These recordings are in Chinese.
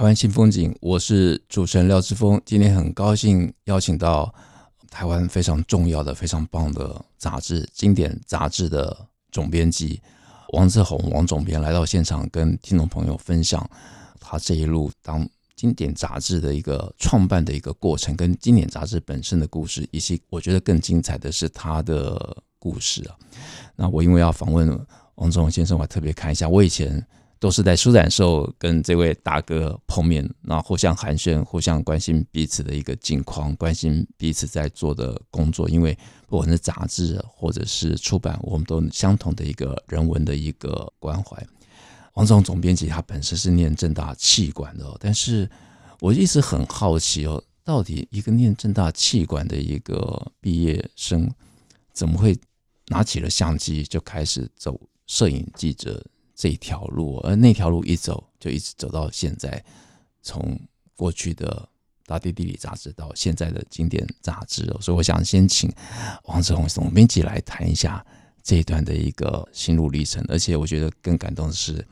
台湾新风景，我是主持人廖志峰。今天很高兴邀请到台湾非常重要的、非常棒的杂志《经典杂志》的总编辑王志宏王总编来到现场，跟听众朋友分享他这一路当经典杂志的一个创办的一个过程，跟经典杂志本身的故事，以及我觉得更精彩的是他的故事啊。那我因为要访问王志宏先生，我还特别看一下我以前。都是在书展时候跟这位大哥碰面，然后互相寒暄，互相关心彼此的一个近况，关心彼此在做的工作。因为不管是杂志或者是出版，我们都相同的一个人文的一个关怀。王总总编辑他本身是念正大企管的，但是我一直很好奇哦，到底一个念正大企管的一个毕业生，怎么会拿起了相机就开始走摄影记者？这一条路，而那条路一走就一直走到现在，从过去的《大地地理》杂志到现在的经典杂志，所以我想先请王志宏总编辑来谈一下这一段的一个心路历程。而且我觉得更感动的是，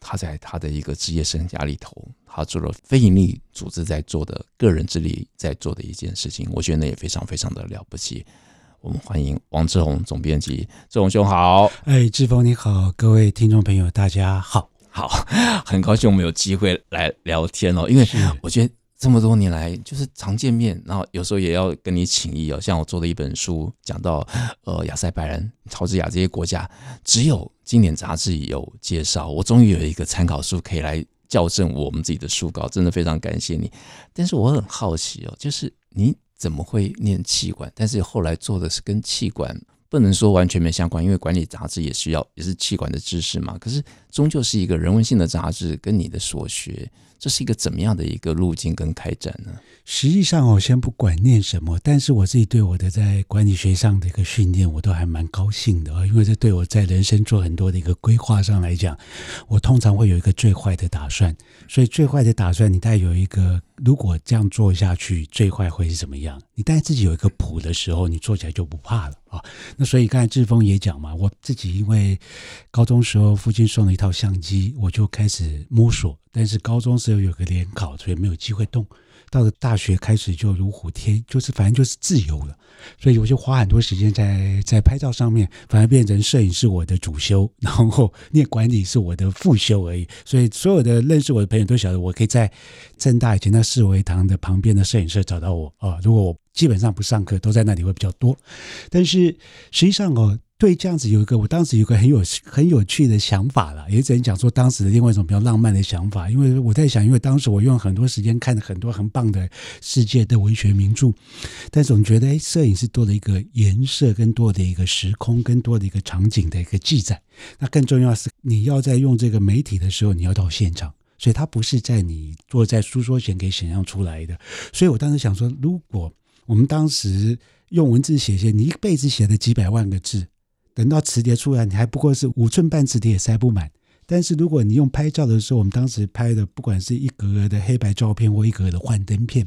他在他的一个职业生涯里头，他做了非营利组织在做的个人之力在做的一件事情，我觉得那也非常非常的了不起。我们欢迎王志宏总编辑，志宏兄好。哎，志峰你好，各位听众朋友大家好，好，很高兴我们有机会来聊天哦。因为我觉得这么多年来就是常见面，然后有时候也要跟你请益哦。像我做的一本书，讲到呃亚塞拜然、乔治亚这些国家，只有经典杂志有介绍，我终于有一个参考书可以来校正我们自己的书稿，真的非常感谢你。但是我很好奇哦，就是你。怎么会念气管？但是后来做的是跟气管不能说完全没相关，因为管理杂志也需要，也是气管的知识嘛。可是终究是一个人文性的杂志，跟你的所学，这是一个怎么样的一个路径跟开展呢？实际上，我先不管念什么，但是我自己对我的在管理学上的一个训练，我都还蛮高兴的啊，因为这对我在人生做很多的一个规划上来讲，我通常会有一个最坏的打算。所以最坏的打算，你大概有一个，如果这样做下去，最坏会是怎么样？你大概自己有一个谱的时候，你做起来就不怕了啊。那所以刚才志峰也讲嘛，我自己因为高中时候父亲送了一套相机，我就开始摸索。但是高中时候有个联考，所以没有机会动。到了大学开始就如虎添，就是反正就是自由了。所以我就花很多时间在在拍照上面，反而变成摄影是我的主修，然后念管理是我的副修而已。所以所有的认识我的朋友都晓得，我可以在政大以前那四维堂的旁边的摄影社找到我啊。如果我基本上不上课，都在那里会比较多。但是实际上哦。对，这样子有一个，我当时有个很有很有趣的想法了，也只能讲说当时的另外一种比较浪漫的想法，因为我在想，因为当时我用很多时间看了很多很棒的世界的文学名著，但总觉得哎，摄影是多了一个颜色，跟多的一个时空，跟多的一个场景的一个记载。那更重要是，你要在用这个媒体的时候，你要到现场，所以它不是在你坐在书桌前给想象出来的。所以我当时想说，如果我们当时用文字写写，你一辈子写的几百万个字。等到磁碟出来，你还不过是五寸半磁碟也塞不满。但是如果你用拍照的时候，我们当时拍的，不管是一格格的黑白照片或一格格的幻灯片，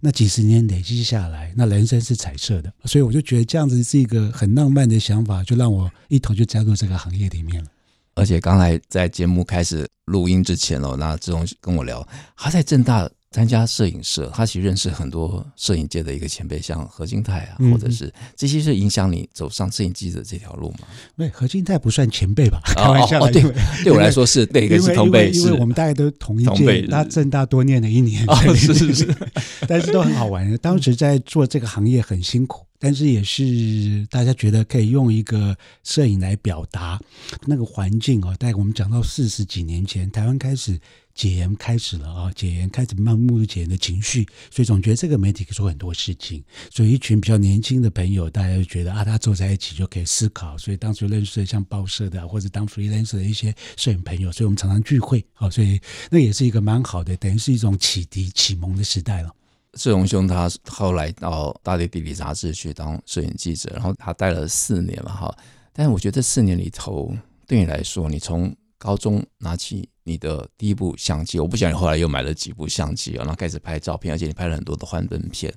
那几十年累积下来，那人生是彩色的。所以我就觉得这样子是一个很浪漫的想法，就让我一头就加入这个行业里面了。而且刚才在节目开始录音之前哦，那志宏跟我聊，他在正大。参加摄影社，他其实认识很多摄影界的一个前辈，像何金泰啊，或者是这些是影响你走上摄影记者这条路吗？没，何金泰不算前辈吧？开玩笑，对，对我来说是那个是同辈，因为我们大概都同一届，他正大多念了一年，哦，是是是，但是都很好玩。当时在做这个行业很辛苦。但是也是大家觉得可以用一个摄影来表达那个环境哦。大概我们讲到四十几年前，台湾开始。解严开始了啊！解严开始漫目解严的情绪，所以总觉得这个媒体可以做很多事情。所以一群比较年轻的朋友，大家就觉得啊，他坐在一起就可以思考。所以当时认识了像报社的或者当 freelancer 的一些摄影朋友，所以我们常常聚会啊。所以那也是一个蛮好的，等于是一种启迪启蒙的时代了。志荣兄他后来到《大地地理》杂志去当摄影记者，然后他待了四年嘛哈。但是我觉得这四年里头，对你来说，你从高中拿起你的第一部相机，我不晓得你后来又买了几部相机啊，然后开始拍照片，而且你拍了很多的幻灯片。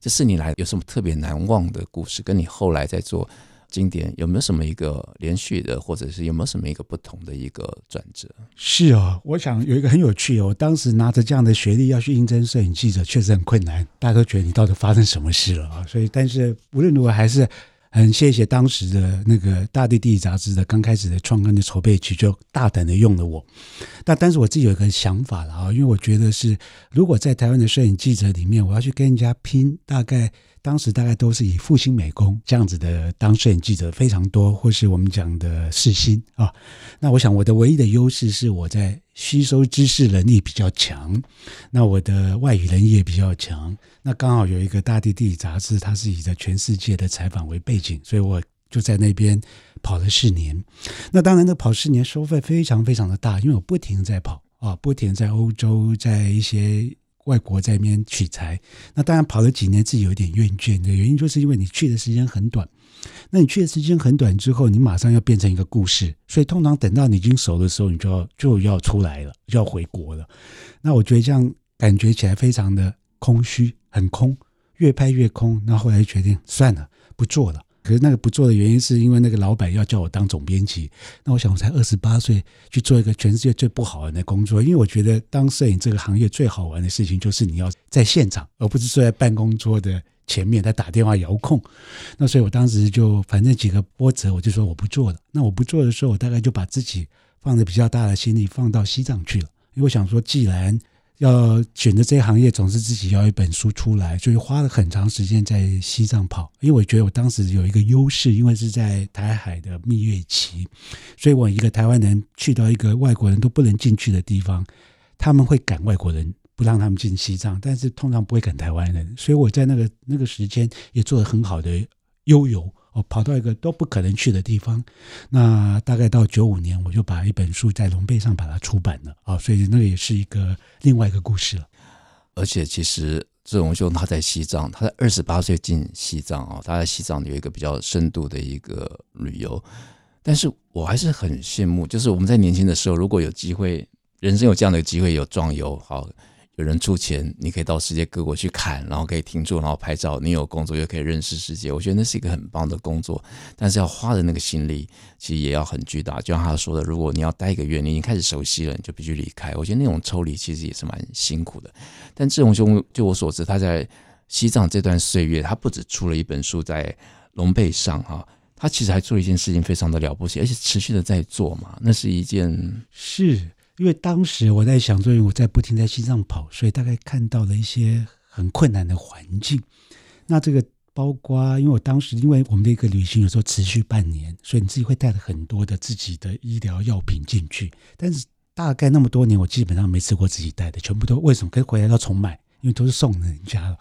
这四年来有什么特别难忘的故事？跟你后来在做经典有没有什么一个连续的，或者是有没有什么一个不同的一个转折？是哦，我想有一个很有趣哦，我当时拿着这样的学历要去应征摄影记者，确实很困难。大家都觉得你到底发生什么事了啊？所以，但是无论如何还是。很谢谢当时的那个《大地地理》杂志的刚开始的创刊的筹备期，就大胆的用了我。但但是我自己有一个想法了啊，因为我觉得是，如果在台湾的摄影记者里面，我要去跟人家拼，大概。当时大概都是以复兴美工这样子的当摄影记者非常多，或是我们讲的世新啊。那我想我的唯一的优势是我在吸收知识能力比较强，那我的外语能力也比较强。那刚好有一个大地地理杂志，它是以在全世界的采访为背景，所以我就在那边跑了四年。那当然，那跑四年收费非常非常的大，因为我不停在跑啊，不停在欧洲，在一些。外国在那边取材，那当然跑了几年，自己有点厌倦的原因，就是因为你去的时间很短。那你去的时间很短之后，你马上要变成一个故事，所以通常等到你已经熟的时候，你就要就要出来了，就要回国了。那我觉得这样感觉起来非常的空虚，很空，越拍越空。那后来决定算了，不做了。可是那个不做的原因，是因为那个老板要叫我当总编辑。那我想，我才二十八岁去做一个全世界最不好玩的工作，因为我觉得当摄影这个行业最好玩的事情，就是你要在现场，而不是坐在办公桌的前面在打电话遥控。那所以我当时就反正几个波折，我就说我不做了。那我不做的时候，我大概就把自己放的比较大的心力放到西藏去了，因为我想说，既然要选择这个行业，总是自己要一本书出来，所以花了很长时间在西藏跑。因为我觉得我当时有一个优势，因为是在台海的蜜月期，所以我一个台湾人去到一个外国人都不能进去的地方，他们会赶外国人，不让他们进西藏，但是通常不会赶台湾人。所以我在那个那个时间也做了很好的悠游。我跑到一个都不可能去的地方，那大概到九五年，我就把一本书在龙背上把它出版了啊，所以那也是一个另外一个故事了。而且其实志荣兄他在西藏，他在二十八岁进西藏啊，他在西藏有一个比较深度的一个旅游，但是我还是很羡慕，就是我们在年轻的时候，如果有机会，人生有这样的机会，有壮游，好。有人出钱，你可以到世界各国去看，然后可以停住，然后拍照。你有工作又可以认识世界，我觉得那是一个很棒的工作。但是要花的那个心力，其实也要很巨大。就像他说的，如果你要待一个月，你已经开始熟悉了，你就必须离开。我觉得那种抽离其实也是蛮辛苦的。但志荣兄，就我所知，他在西藏这段岁月，他不止出了一本书在龙背上哈，他其实还做了一件事情，非常的了不起，而且持续的在做嘛。那是一件是。因为当时我在想，所以我在不停在西藏跑，所以大概看到了一些很困难的环境。那这个包括，因为我当时因为我们的一个旅行有时候持续半年，所以你自己会带了很多的自己的医疗药品进去。但是大概那么多年，我基本上没吃过自己带的，全部都为什么？可以回来要重买。因为都是送人家了，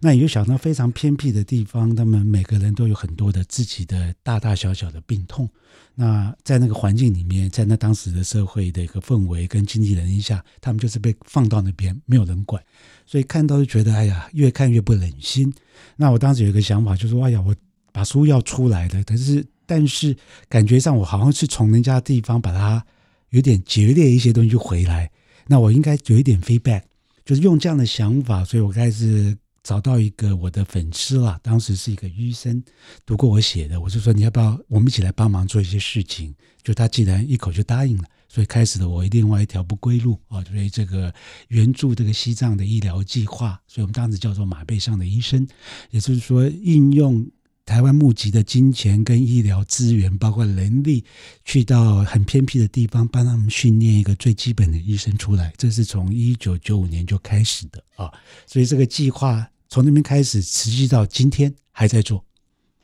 那你就想到非常偏僻的地方，他们每个人都有很多的自己的大大小小的病痛。那在那个环境里面，在那当时的社会的一个氛围跟经济能力下，他们就是被放到那边，没有人管，所以看到就觉得哎呀，越看越不忍心。那我当时有一个想法，就是说哎呀，我把书要出来的，但是但是感觉上我好像是从人家的地方把它有点劫掠一些东西回来，那我应该有一点 feedback。就是用这样的想法，所以我开始找到一个我的粉丝啦。当时是一个医生，读过我写的，我就说你要不要我们一起来帮忙做一些事情？就他既然一口就答应了，所以开始了我另外一条不归路啊，所以这个援助这个西藏的医疗计划，所以我们当时叫做马背上的医生，也就是说应用。台湾募集的金钱跟医疗资源，包括人力，去到很偏僻的地方，帮他们训练一个最基本的医生出来。这是从一九九五年就开始的啊，所以这个计划从那边开始，持续到今天还在做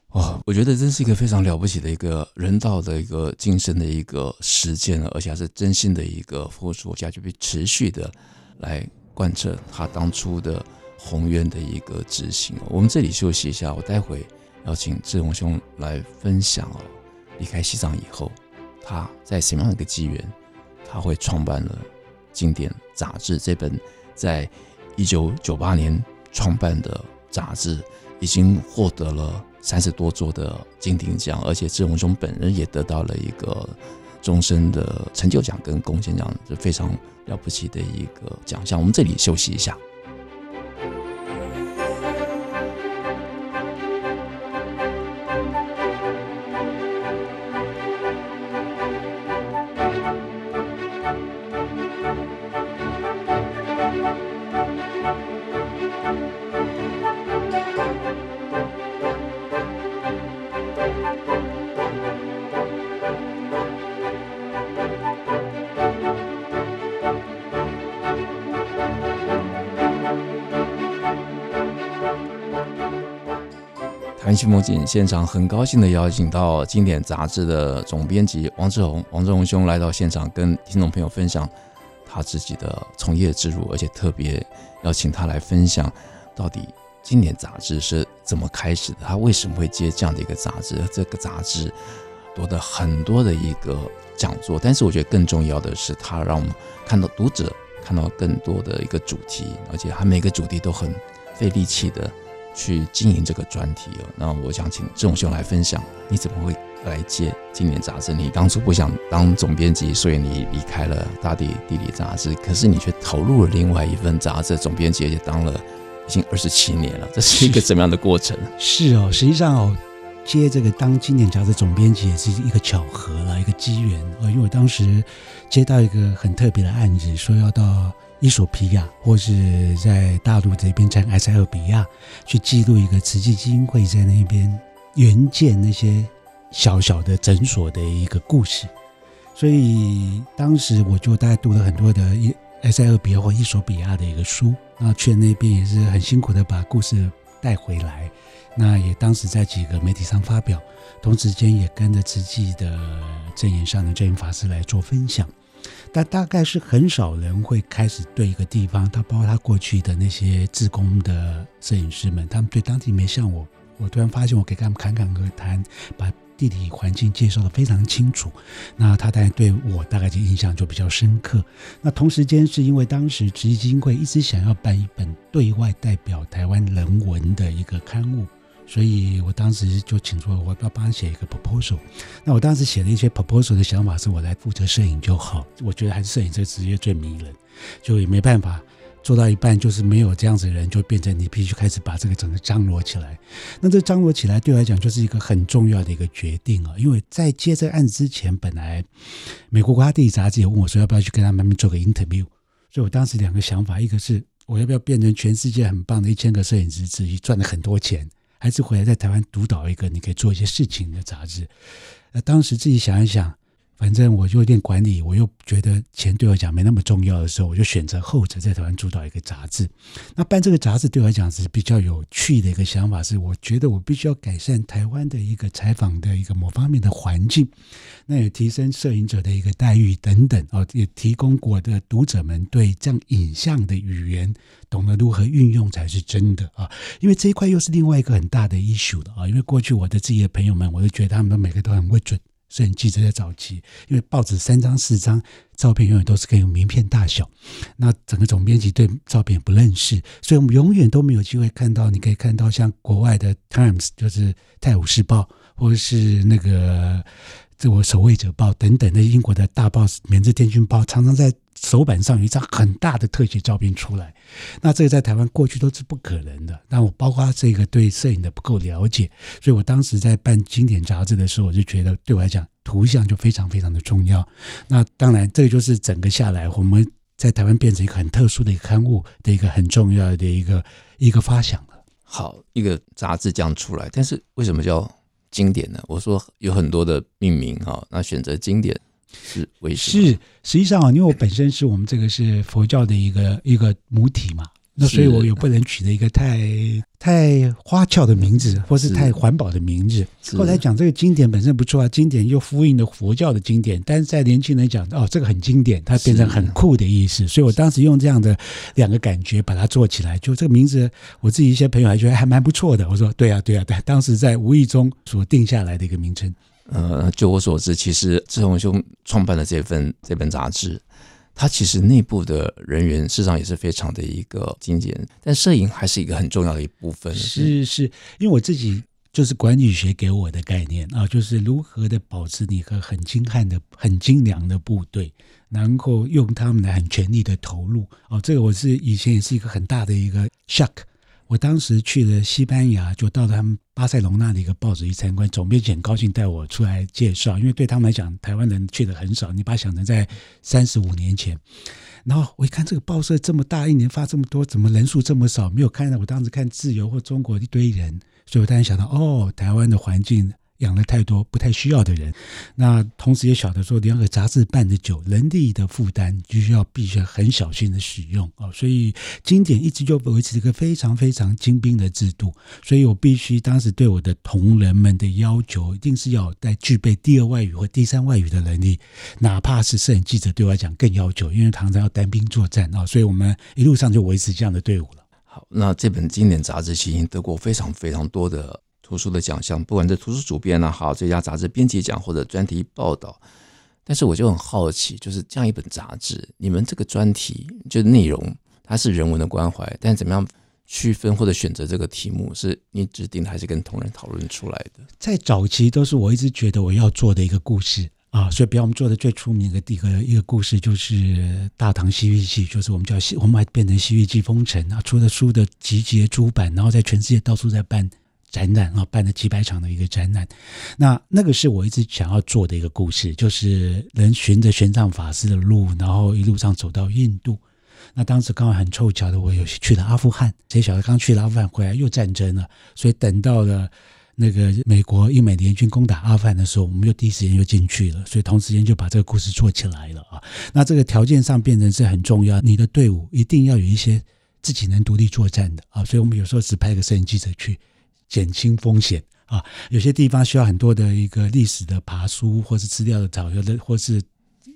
哦，我觉得这是一个非常了不起的一个人道的一个精神的一个实践，而且还是真心的一个付出，家就被持续的来贯彻他当初的宏愿的一个执行。我们这里休息一下，我待会要请志宏兄来分享哦，离开西藏以后，他在什么样的一个机缘，他会创办了《经典》杂志这本在一九九八年创办的杂志，已经获得了。三十多座的金鼎奖，而且志宏兄本人也得到了一个终身的成就奖跟贡献奖，是非常了不起的一个奖项。我们这里休息一下。新风景现场，很高兴的邀请到《经典》杂志的总编辑王志宏，王志宏兄来到现场，跟听众朋友分享他自己的从业之路，而且特别邀请他来分享到底《经典》杂志是怎么开始的，他为什么会接这样的一个杂志，这个杂志夺得很多的一个讲座，但是我觉得更重要的是，他让我们看到读者看到更多的一个主题，而且他每个主题都很费力气的。去经营这个专题哦，那我想请志宏兄来分享，你怎么会来接《经典》杂志？你当初不想当总编辑，所以你离开了《大地地理》杂志，可是你却投入了另外一份杂志总编辑，而且当了已经二十七年了，这是一个怎么样的过程？是，是哦，实际上哦，接这个当《经典》杂志总编辑也是一个巧合了，一个机缘哦，因为我当时接到一个很特别的案子，说要到。伊索比亚，或是在大陆这边，在埃塞俄比亚，去记录一个慈济基金会在那边援建那些小小的诊所的一个故事。所以当时我就大概读了很多的埃塞俄比亚或伊索比亚的一个书，那去那边也是很辛苦的把故事带回来。那也当时在几个媒体上发表，同时间也跟着慈济的证言上的证言法师来做分享。但大概是很少人会开始对一个地方，他包括他过去的那些自工的摄影师们，他们对当地没像我。我突然发现，我可以跟他们侃侃而谈，把地理环境介绍得非常清楚。那他当然对我大概就印象就比较深刻。那同时间是因为当时慈济基金会一直想要办一本对外代表台湾人文的一个刊物。所以我当时就请说，我要帮他写一个 proposal。那我当时写的一些 proposal 的想法是，我来负责摄影就好。我觉得还是摄影这个职业最迷人，就也没办法做到一半，就是没有这样子的人，就变成你必须开始把这个整个张罗起来。那这张罗起来对我来讲就是一个很重要的一个决定啊，因为在接这个案子之前，本来美国国家地理杂志也问我说要不要去跟他们做个 interview。所以我当时两个想法，一个是我要不要变成全世界很棒的一千个摄影师之一，赚了很多钱。还是回来在台湾独导一个你可以做一些事情的杂志。那当时自己想一想。反正我就有点管理，我又觉得钱对我讲没那么重要的时候，我就选择后者，在台湾主导一个杂志。那办这个杂志对我来讲是比较有趣的一个想法，是我觉得我必须要改善台湾的一个采访的一个某方面的环境，那也提升摄影者的一个待遇等等啊，也提供我的读者们对这样影像的语言懂得如何运用才是真的啊。因为这一块又是另外一个很大的 issue 了啊。因为过去我的自己的朋友们，我都觉得他们每个都很会准。摄影记者在早期，因为报纸三张四张照片永远都是可以用名片大小，那整个总编辑对照片不认识，所以我们永远都没有机会看到。你可以看到像国外的《Times》就是《泰晤士报》，或者是那个这我《守卫者报》等等的英国的大报《缅日天君报》，常常在。手板上有一张很大的特写照片出来，那这个在台湾过去都是不可能的。那我包括这个对摄影的不够了解，所以我当时在办经典杂志的时候，我就觉得对我来讲，图像就非常非常的重要。那当然，这个就是整个下来，我们在台湾变成一个很特殊的一个刊物的一个很重要的一个一个发想了。好，一个杂志这样出来，但是为什么叫经典的？我说有很多的命名哈，那选择经典。是为是，实际上啊，因为我本身是我们这个是佛教的一个一个母体嘛，那所以我也不能取得一个太太花俏的名字，或是太环保的名字。后来讲这个经典本身不错啊，经典又呼应了佛教的经典，但是在年轻人讲哦，这个很经典，它变成很酷的意思。所以我当时用这样的两个感觉把它做起来，就这个名字，我自己一些朋友还觉得还蛮不错的。我说对啊，对啊，对，当时在无意中所定下来的一个名称。呃，就我所知，其实志宏兄创办了这份这本杂志。它其实内部的人员事实上也是非常的一个精简，但摄影还是一个很重要的一部分。是是，因为我自己就是管理学给我的概念啊，就是如何的保持你和很精悍的、很精良的部队，然后用他们的很全力的投入。哦，这个我是以前也是一个很大的一个 shock。我当时去了西班牙，就到了他们巴塞隆纳的一个报纸去参观，总编辑很高兴带我出来介绍，因为对他们来讲，台湾人去的很少。你把它想成在三十五年前，然后我一看这个报社这么大，一年发这么多，怎么人数这么少？没有看到我当时看自由或中国一堆人，所以我当然想到，哦，台湾的环境。养了太多不太需要的人，那同时也晓得说，两个杂志办得久，人力的负担就需要必须很小心的使用啊，所以经典一直就维持一个非常非常精兵的制度，所以我必须当时对我的同仁们的要求，一定是要在具备第二外语或第三外语的能力，哪怕是摄影记者对我来讲更要求，因为常常要单兵作战啊，所以我们一路上就维持这样的队伍了。好，那这本经典杂志其实得过非常非常多的。图书的奖项，不管是图书主编啊，好，最佳杂志编辑奖或者专题报道，但是我就很好奇，就是这样一本杂志，你们这个专题就内容，它是人文的关怀，但怎么样区分或者选择这个题目，是你指定的还是跟同仁讨论出来的？在早期都是我一直觉得我要做的一个故事啊，所以比方我们做的最出名的一个一个故事就是《大唐西域记》，就是我们叫西，我们还变成《西域记风尘》啊，出了书的集结出版，然后在全世界到处在办。展览啊，办了几百场的一个展览，那那个是我一直想要做的一个故事，就是人循着玄奘法师的路，然后一路上走到印度。那当时刚好很凑巧的，我有去了阿富汗，谁晓得刚去了阿富汗回来又战争了，所以等到了那个美国英美联军攻打阿富汗的时候，我们又第一时间又进去了，所以同时间就把这个故事做起来了啊。那这个条件上变成是很重要，你的队伍一定要有一些自己能独立作战的啊，所以我们有时候只派个摄影记者去。减轻风险啊，有些地方需要很多的一个历史的爬书，或是资料的找，有的或是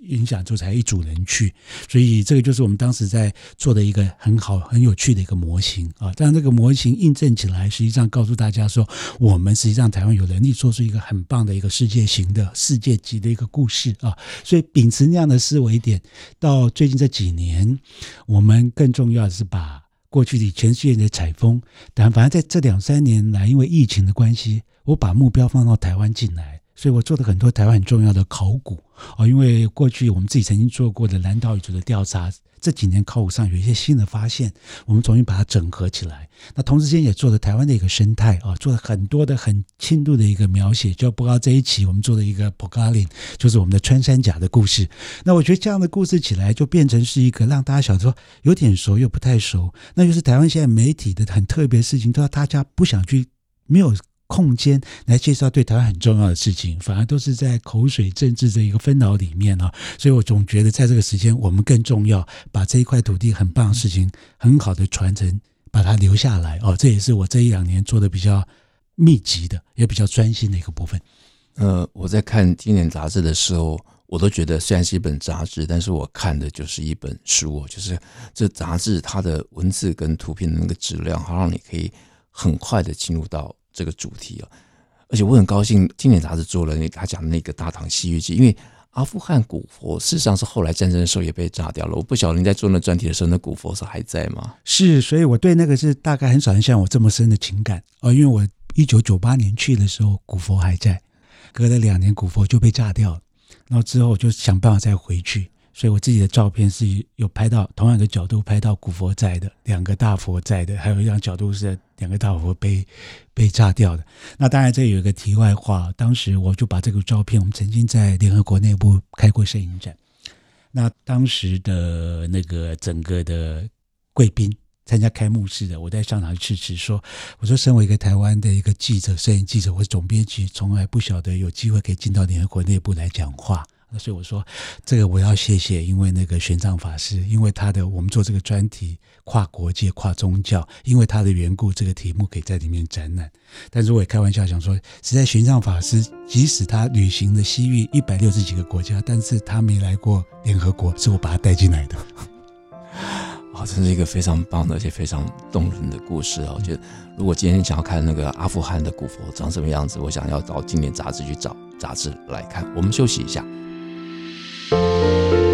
影响，就才一组人去。所以这个就是我们当时在做的一个很好、很有趣的一个模型啊。但这个模型印证起来，实际上告诉大家说，我们实际上台湾有能力做出一个很棒的一个世界型的世界级的一个故事啊。所以秉持那样的思维点，到最近这几年，我们更重要的是把。过去的全世界的采风，但反正在这两三年来，因为疫情的关系，我把目标放到台湾进来，所以我做了很多台湾很重要的考古哦。因为过去我们自己曾经做过的南岛语族的调查。这几年考古上有一些新的发现，我们重新把它整合起来。那同时间也做了台湾的一个生态啊，做了很多的很轻度的一个描写。就包括这一期我们做的一个普嘎林，就是我们的穿山甲的故事。那我觉得这样的故事起来，就变成是一个让大家想说有点熟又不太熟。那就是台湾现在媒体的很特别事情，都要大家不想去没有。空间来介绍对台湾很重要的事情，反而都是在口水政治的一个纷扰里面啊，所以我总觉得在这个时间，我们更重要把这一块土地很棒的事情很好的传承，把它留下来哦。这也是我这一两年做的比较密集的，也比较专心的一个部分。呃，我在看经典杂志的时候，我都觉得虽然是一本杂志，但是我看的就是一本书，就是这杂志它的文字跟图片的那个质量，好让你可以很快的进入到。这个主题啊，而且我很高兴，今年杂志做了那他讲的那个《大唐西域记》，因为阿富汗古佛事实上是后来战争的时候也被炸掉了。我不晓得您在做那专题的时候，那古佛是还在吗？是，所以我对那个是大概很少人像我这么深的情感啊，因为我一九九八年去的时候，古佛还在，隔了两年古佛就被炸掉了，然后之后就想办法再回去。所以我自己的照片是有拍到同样的角度拍到古佛在的两个大佛在的，还有一张角度是两个大佛被被炸掉的。那当然这有一个题外话，当时我就把这个照片，我们曾经在联合国内部开过摄影展。那当时的那个整个的贵宾参加开幕式的，我在上场致辞说：“我说，身为一个台湾的一个记者、摄影记者或总编辑，从来不晓得有机会可以进到联合国内部来讲话。”那所以我说这个我要谢谢，因为那个玄奘法师，因为他的我们做这个专题跨国界、跨宗教，因为他的缘故，这个题目可以在里面展览。但是我也开玩笑想说，实在玄奘法师即使他旅行了西域一百六十几个国家，但是他没来过联合国，是我把他带进来的。啊，这是一个非常棒的，而且非常动人的故事啊！我觉得，如果今天想要看那个阿富汗的古佛长什么样子，我想要到经典杂志去找杂志来看。我们休息一下。Música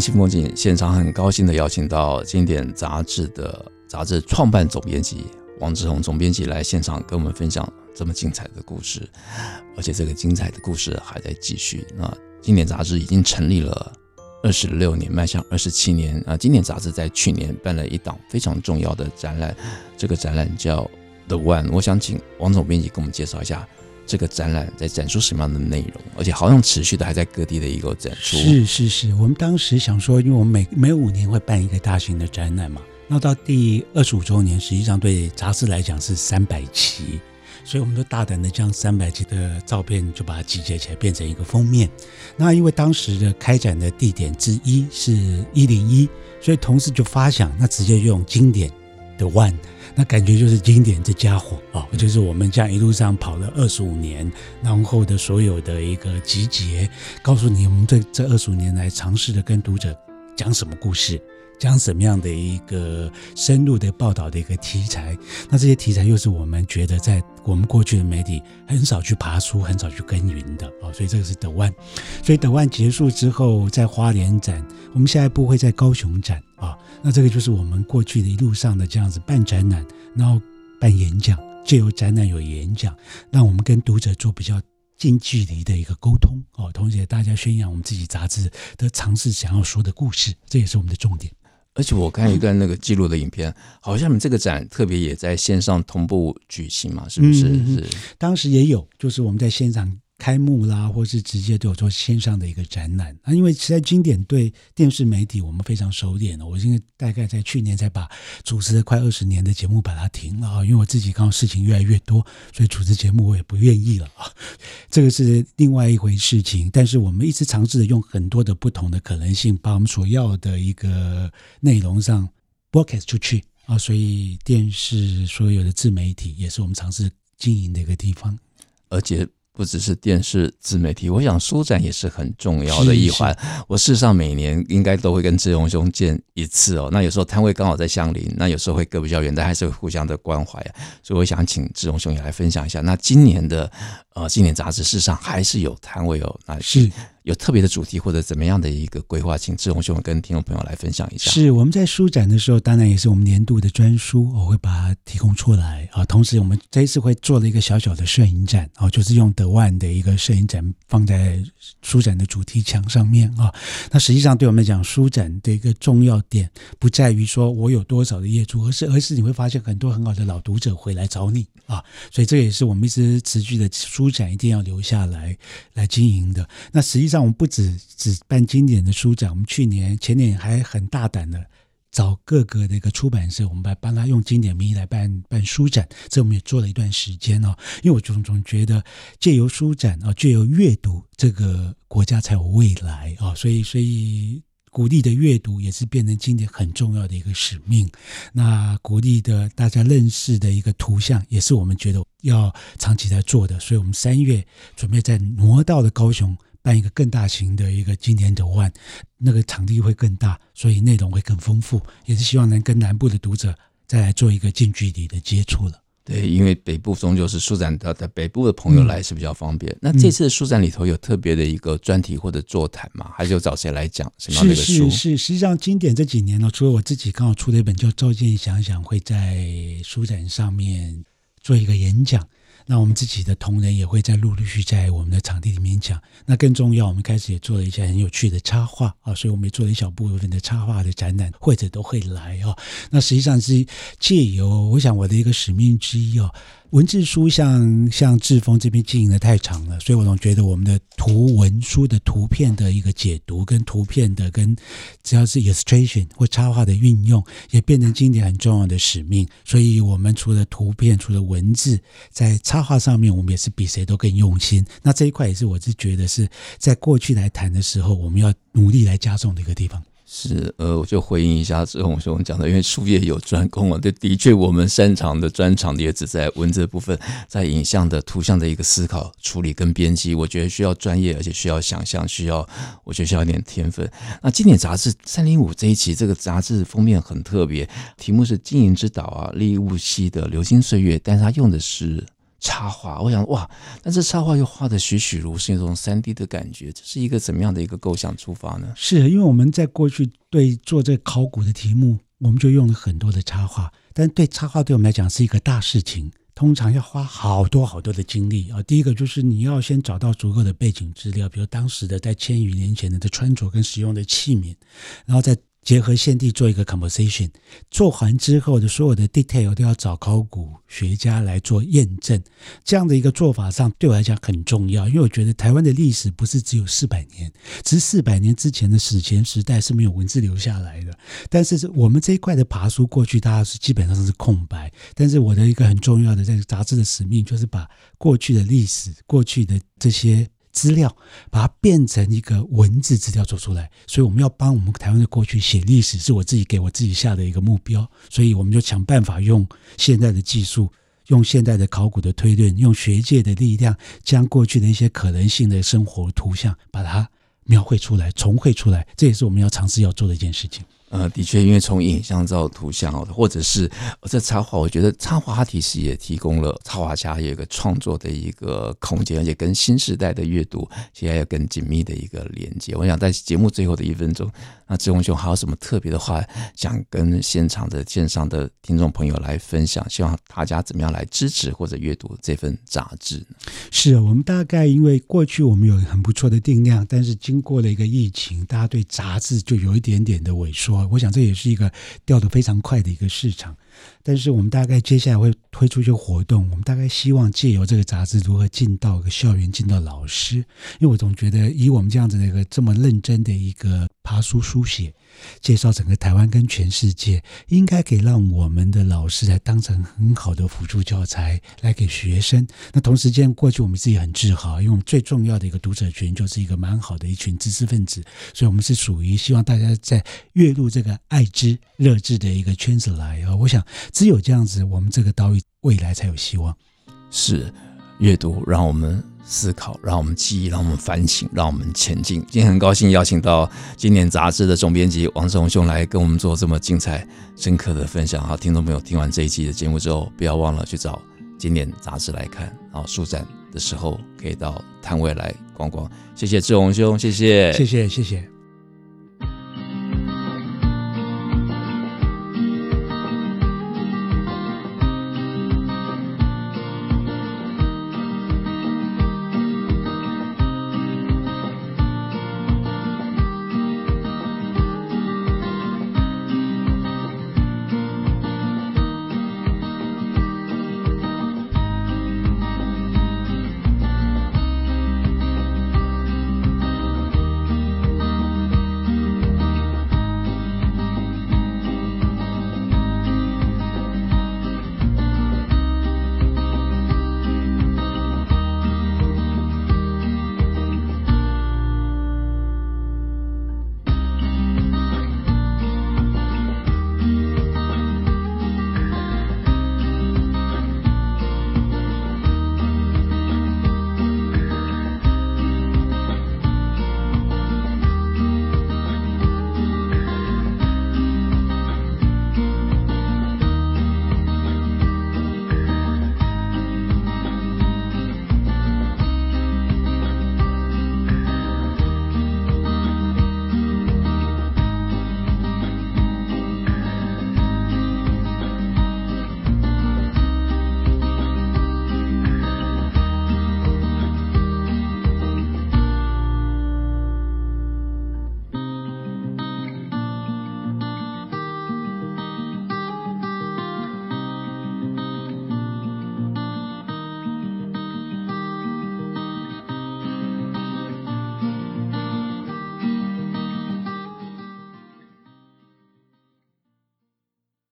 新风景现场很高兴的邀请到经典杂志的杂志创办总编辑王志宏总编辑来现场跟我们分享这么精彩的故事，而且这个精彩的故事还在继续。那经典杂志已经成立了二十六年，迈向二十七年。啊，经典杂志在去年办了一档非常重要的展览，这个展览叫 The One。我想请王总编辑给我们介绍一下。这个展览在展出什么样的内容？而且好像持续的还在各地的一个展出。是是是，我们当时想说，因为我们每每五年会办一个大型的展览嘛，那到第二十五周年，实际上对杂志来讲是三百期，所以我们都大胆的将三百期的照片就把它集结起来，变成一个封面。那因为当时的开展的地点之一是一零一，所以同事就发想，那直接用经典的 One。那感觉就是经典这家伙啊，就是我们这样一路上跑了二十五年，然后的所有的一个集结，告诉你我们这这二十五年来尝试的跟读者讲什么故事，讲什么样的一个深入的报道的一个题材。那这些题材又是我们觉得在我们过去的媒体很少去爬梳，很少去耕耘的啊，所以这个是德万。所以德万结束之后，在花莲展，我们下一步会在高雄展。那这个就是我们过去的一路上的这样子办展览，然后办演讲，借由展览有演讲，让我们跟读者做比较近距离的一个沟通哦，同时也大家宣扬我们自己杂志的尝试想要说的故事，这也是我们的重点。而且我看一段那个记录的影片，嗯、好像你们这个展特别也在线上同步举行嘛，是不是？嗯、是，当时也有，就是我们在线上。开幕啦，或是直接对我做线上的一个展览啊，因为实在经典对电视媒体我们非常熟练了。我因为大概在去年才把主持了快二十年的节目把它停了啊，因为我自己刚好事情越来越多，所以主持节目我也不愿意了啊。这个是另外一回事情，但是我们一直尝试着用很多的不同的可能性，把我们所要的一个内容上 broadcast 出去啊，所以电视所有的自媒体也是我们尝试经营的一个地方，而且。不只是电视自媒体，我想书展也是很重要的一环。我事实上每年应该都会跟志荣兄见一次哦。那有时候摊位刚好在相邻，那有时候会隔比较远，但还是会互相的关怀啊。所以我想请志荣兄也来分享一下。那今年的呃今年杂志事实上还是有摊位哦，那是。有特别的主题或者怎么样的一个规划，请志宏兄跟听众朋友来分享一下。是我们在书展的时候，当然也是我们年度的专书，我会把它提供出来啊。同时，我们这一次会做了一个小小的摄影展啊，就是用德万的一个摄影展放在书展的主题墙上面啊。那实际上对我们来讲，书展的一个重要点不在于说我有多少的业主，而是而是你会发现很多很好的老读者会来找你啊。所以这也是我们一直持续的书展一定要留下来来经营的。那实际像我们不止只办经典的书展，我们去年前年还很大胆的找各个的一个出版社，我们来帮他用经典名义来办办书展，这我们也做了一段时间哦。因为我总总觉得借由书展啊，借由阅读，这个国家才有未来啊，所以所以。鼓励的阅读也是变成经典很重要的一个使命。那鼓励的大家认识的一个图像，也是我们觉得要长期在做的。所以，我们三月准备在挪到了高雄办一个更大型的一个经典的 One，那个场地会更大，所以内容会更丰富，也是希望能跟南部的读者再来做一个近距离的接触了。对，因为北部终究是书展的，在北部的朋友来是比较方便。嗯、那这次的书展里头有特别的一个专题或者座谈吗？还是有找谁来讲什么样的一个书？是是是，实际上经典这几年呢，除了我自己刚好出了一本叫《照见想想》，会在书展上面做一个演讲。那我们自己的同仁也会在陆陆续续在我们的场地里面讲。那更重要，我们开始也做了一些很有趣的插画啊，所以我们也做了一小部分的插画的展览，或者都会来哦。那实际上是借由，我想我的一个使命之一哦。文字书像像志峰这边经营的太长了，所以我总觉得我们的图文书的图片的一个解读跟图片的跟只要是 illustration 或插画的运用，也变成经典很重要的使命。所以，我们除了图片，除了文字，在插画上面，我们也是比谁都更用心。那这一块也是我是觉得是在过去来谈的时候，我们要努力来加重的一个地方。是，呃，我就回应一下志宏兄讲的，因为术业有专攻啊，对，的确我们擅长的专长也只在文字部分，在影像的图像的一个思考、处理跟编辑，我觉得需要专业，而且需要想象，需要，我觉得需要一点天分。那经典杂志三零五这一期，这个杂志封面很特别，题目是《经营之岛》啊，利物溪的流星岁月，但是它用的是。插画，我想哇，但是插画又画得栩栩如生，那种三 D 的感觉，这是一个怎么样的一个构想出发呢？是因为我们在过去对做这考古的题目，我们就用了很多的插画，但对插画对我们来讲是一个大事情，通常要花好多好多的精力啊。第一个就是你要先找到足够的背景资料，比如当时的在千余年前的的穿着跟使用的器皿，然后再。结合先帝做一个 composition，做完之后的所有的 detail 都要找考古学家来做验证。这样的一个做法上对我来讲很重要，因为我觉得台湾的历史不是只有四百年，只是四百年之前的史前时代是没有文字留下来的。但是我们这一块的爬书过去大家是基本上是空白。但是我的一个很重要的这个杂志的使命就是把过去的历史、过去的这些。资料把它变成一个文字资料做出来，所以我们要帮我们台湾的过去写历史，是我自己给我自己下的一个目标。所以我们就想办法用现在的技术，用现代的考古的推论，用学界的力量，将过去的一些可能性的生活图像把它描绘出来、重绘出来。这也是我们要尝试要做的一件事情。呃，的确，因为从影像到图像，或者是这插画，我觉得插画它其实也提供了插画家有一个创作的一个空间，而且跟新时代的阅读现在有更紧密的一个连接。我想在节目最后的一分钟，那志宏兄还有什么特别的话想跟现场的线上的听众朋友来分享？希望大家怎么样来支持或者阅读这份杂志？是我们大概因为过去我们有很不错的定量，但是经过了一个疫情，大家对杂志就有一点点的萎缩。我想这也是一个掉的非常快的一个市场，但是我们大概接下来会推出一些活动，我们大概希望借由这个杂志如何进到一个校园，进到老师，因为我总觉得以我们这样子的一个这么认真的一个爬书书写。介绍整个台湾跟全世界，应该可以让我们的老师来当成很好的辅助教材来给学生。那同时间，过去我们自己很自豪，因为我们最重要的一个读者群就是一个蛮好的一群知识分子，所以我们是属于希望大家在跃入这个爱知热志的一个圈子来啊。我想只有这样子，我们这个岛屿未来才有希望。是阅读，让我们。思考，让我们记忆，让我们反省，让我们前进。今天很高兴邀请到经典杂志的总编辑王志宏兄来跟我们做这么精彩、深刻的分享。好，听众朋友听完这一期的节目之后，不要忘了去找经典杂志来看。好，书展的时候可以到摊位来逛逛。谢谢志宏兄，谢谢，谢谢，谢谢。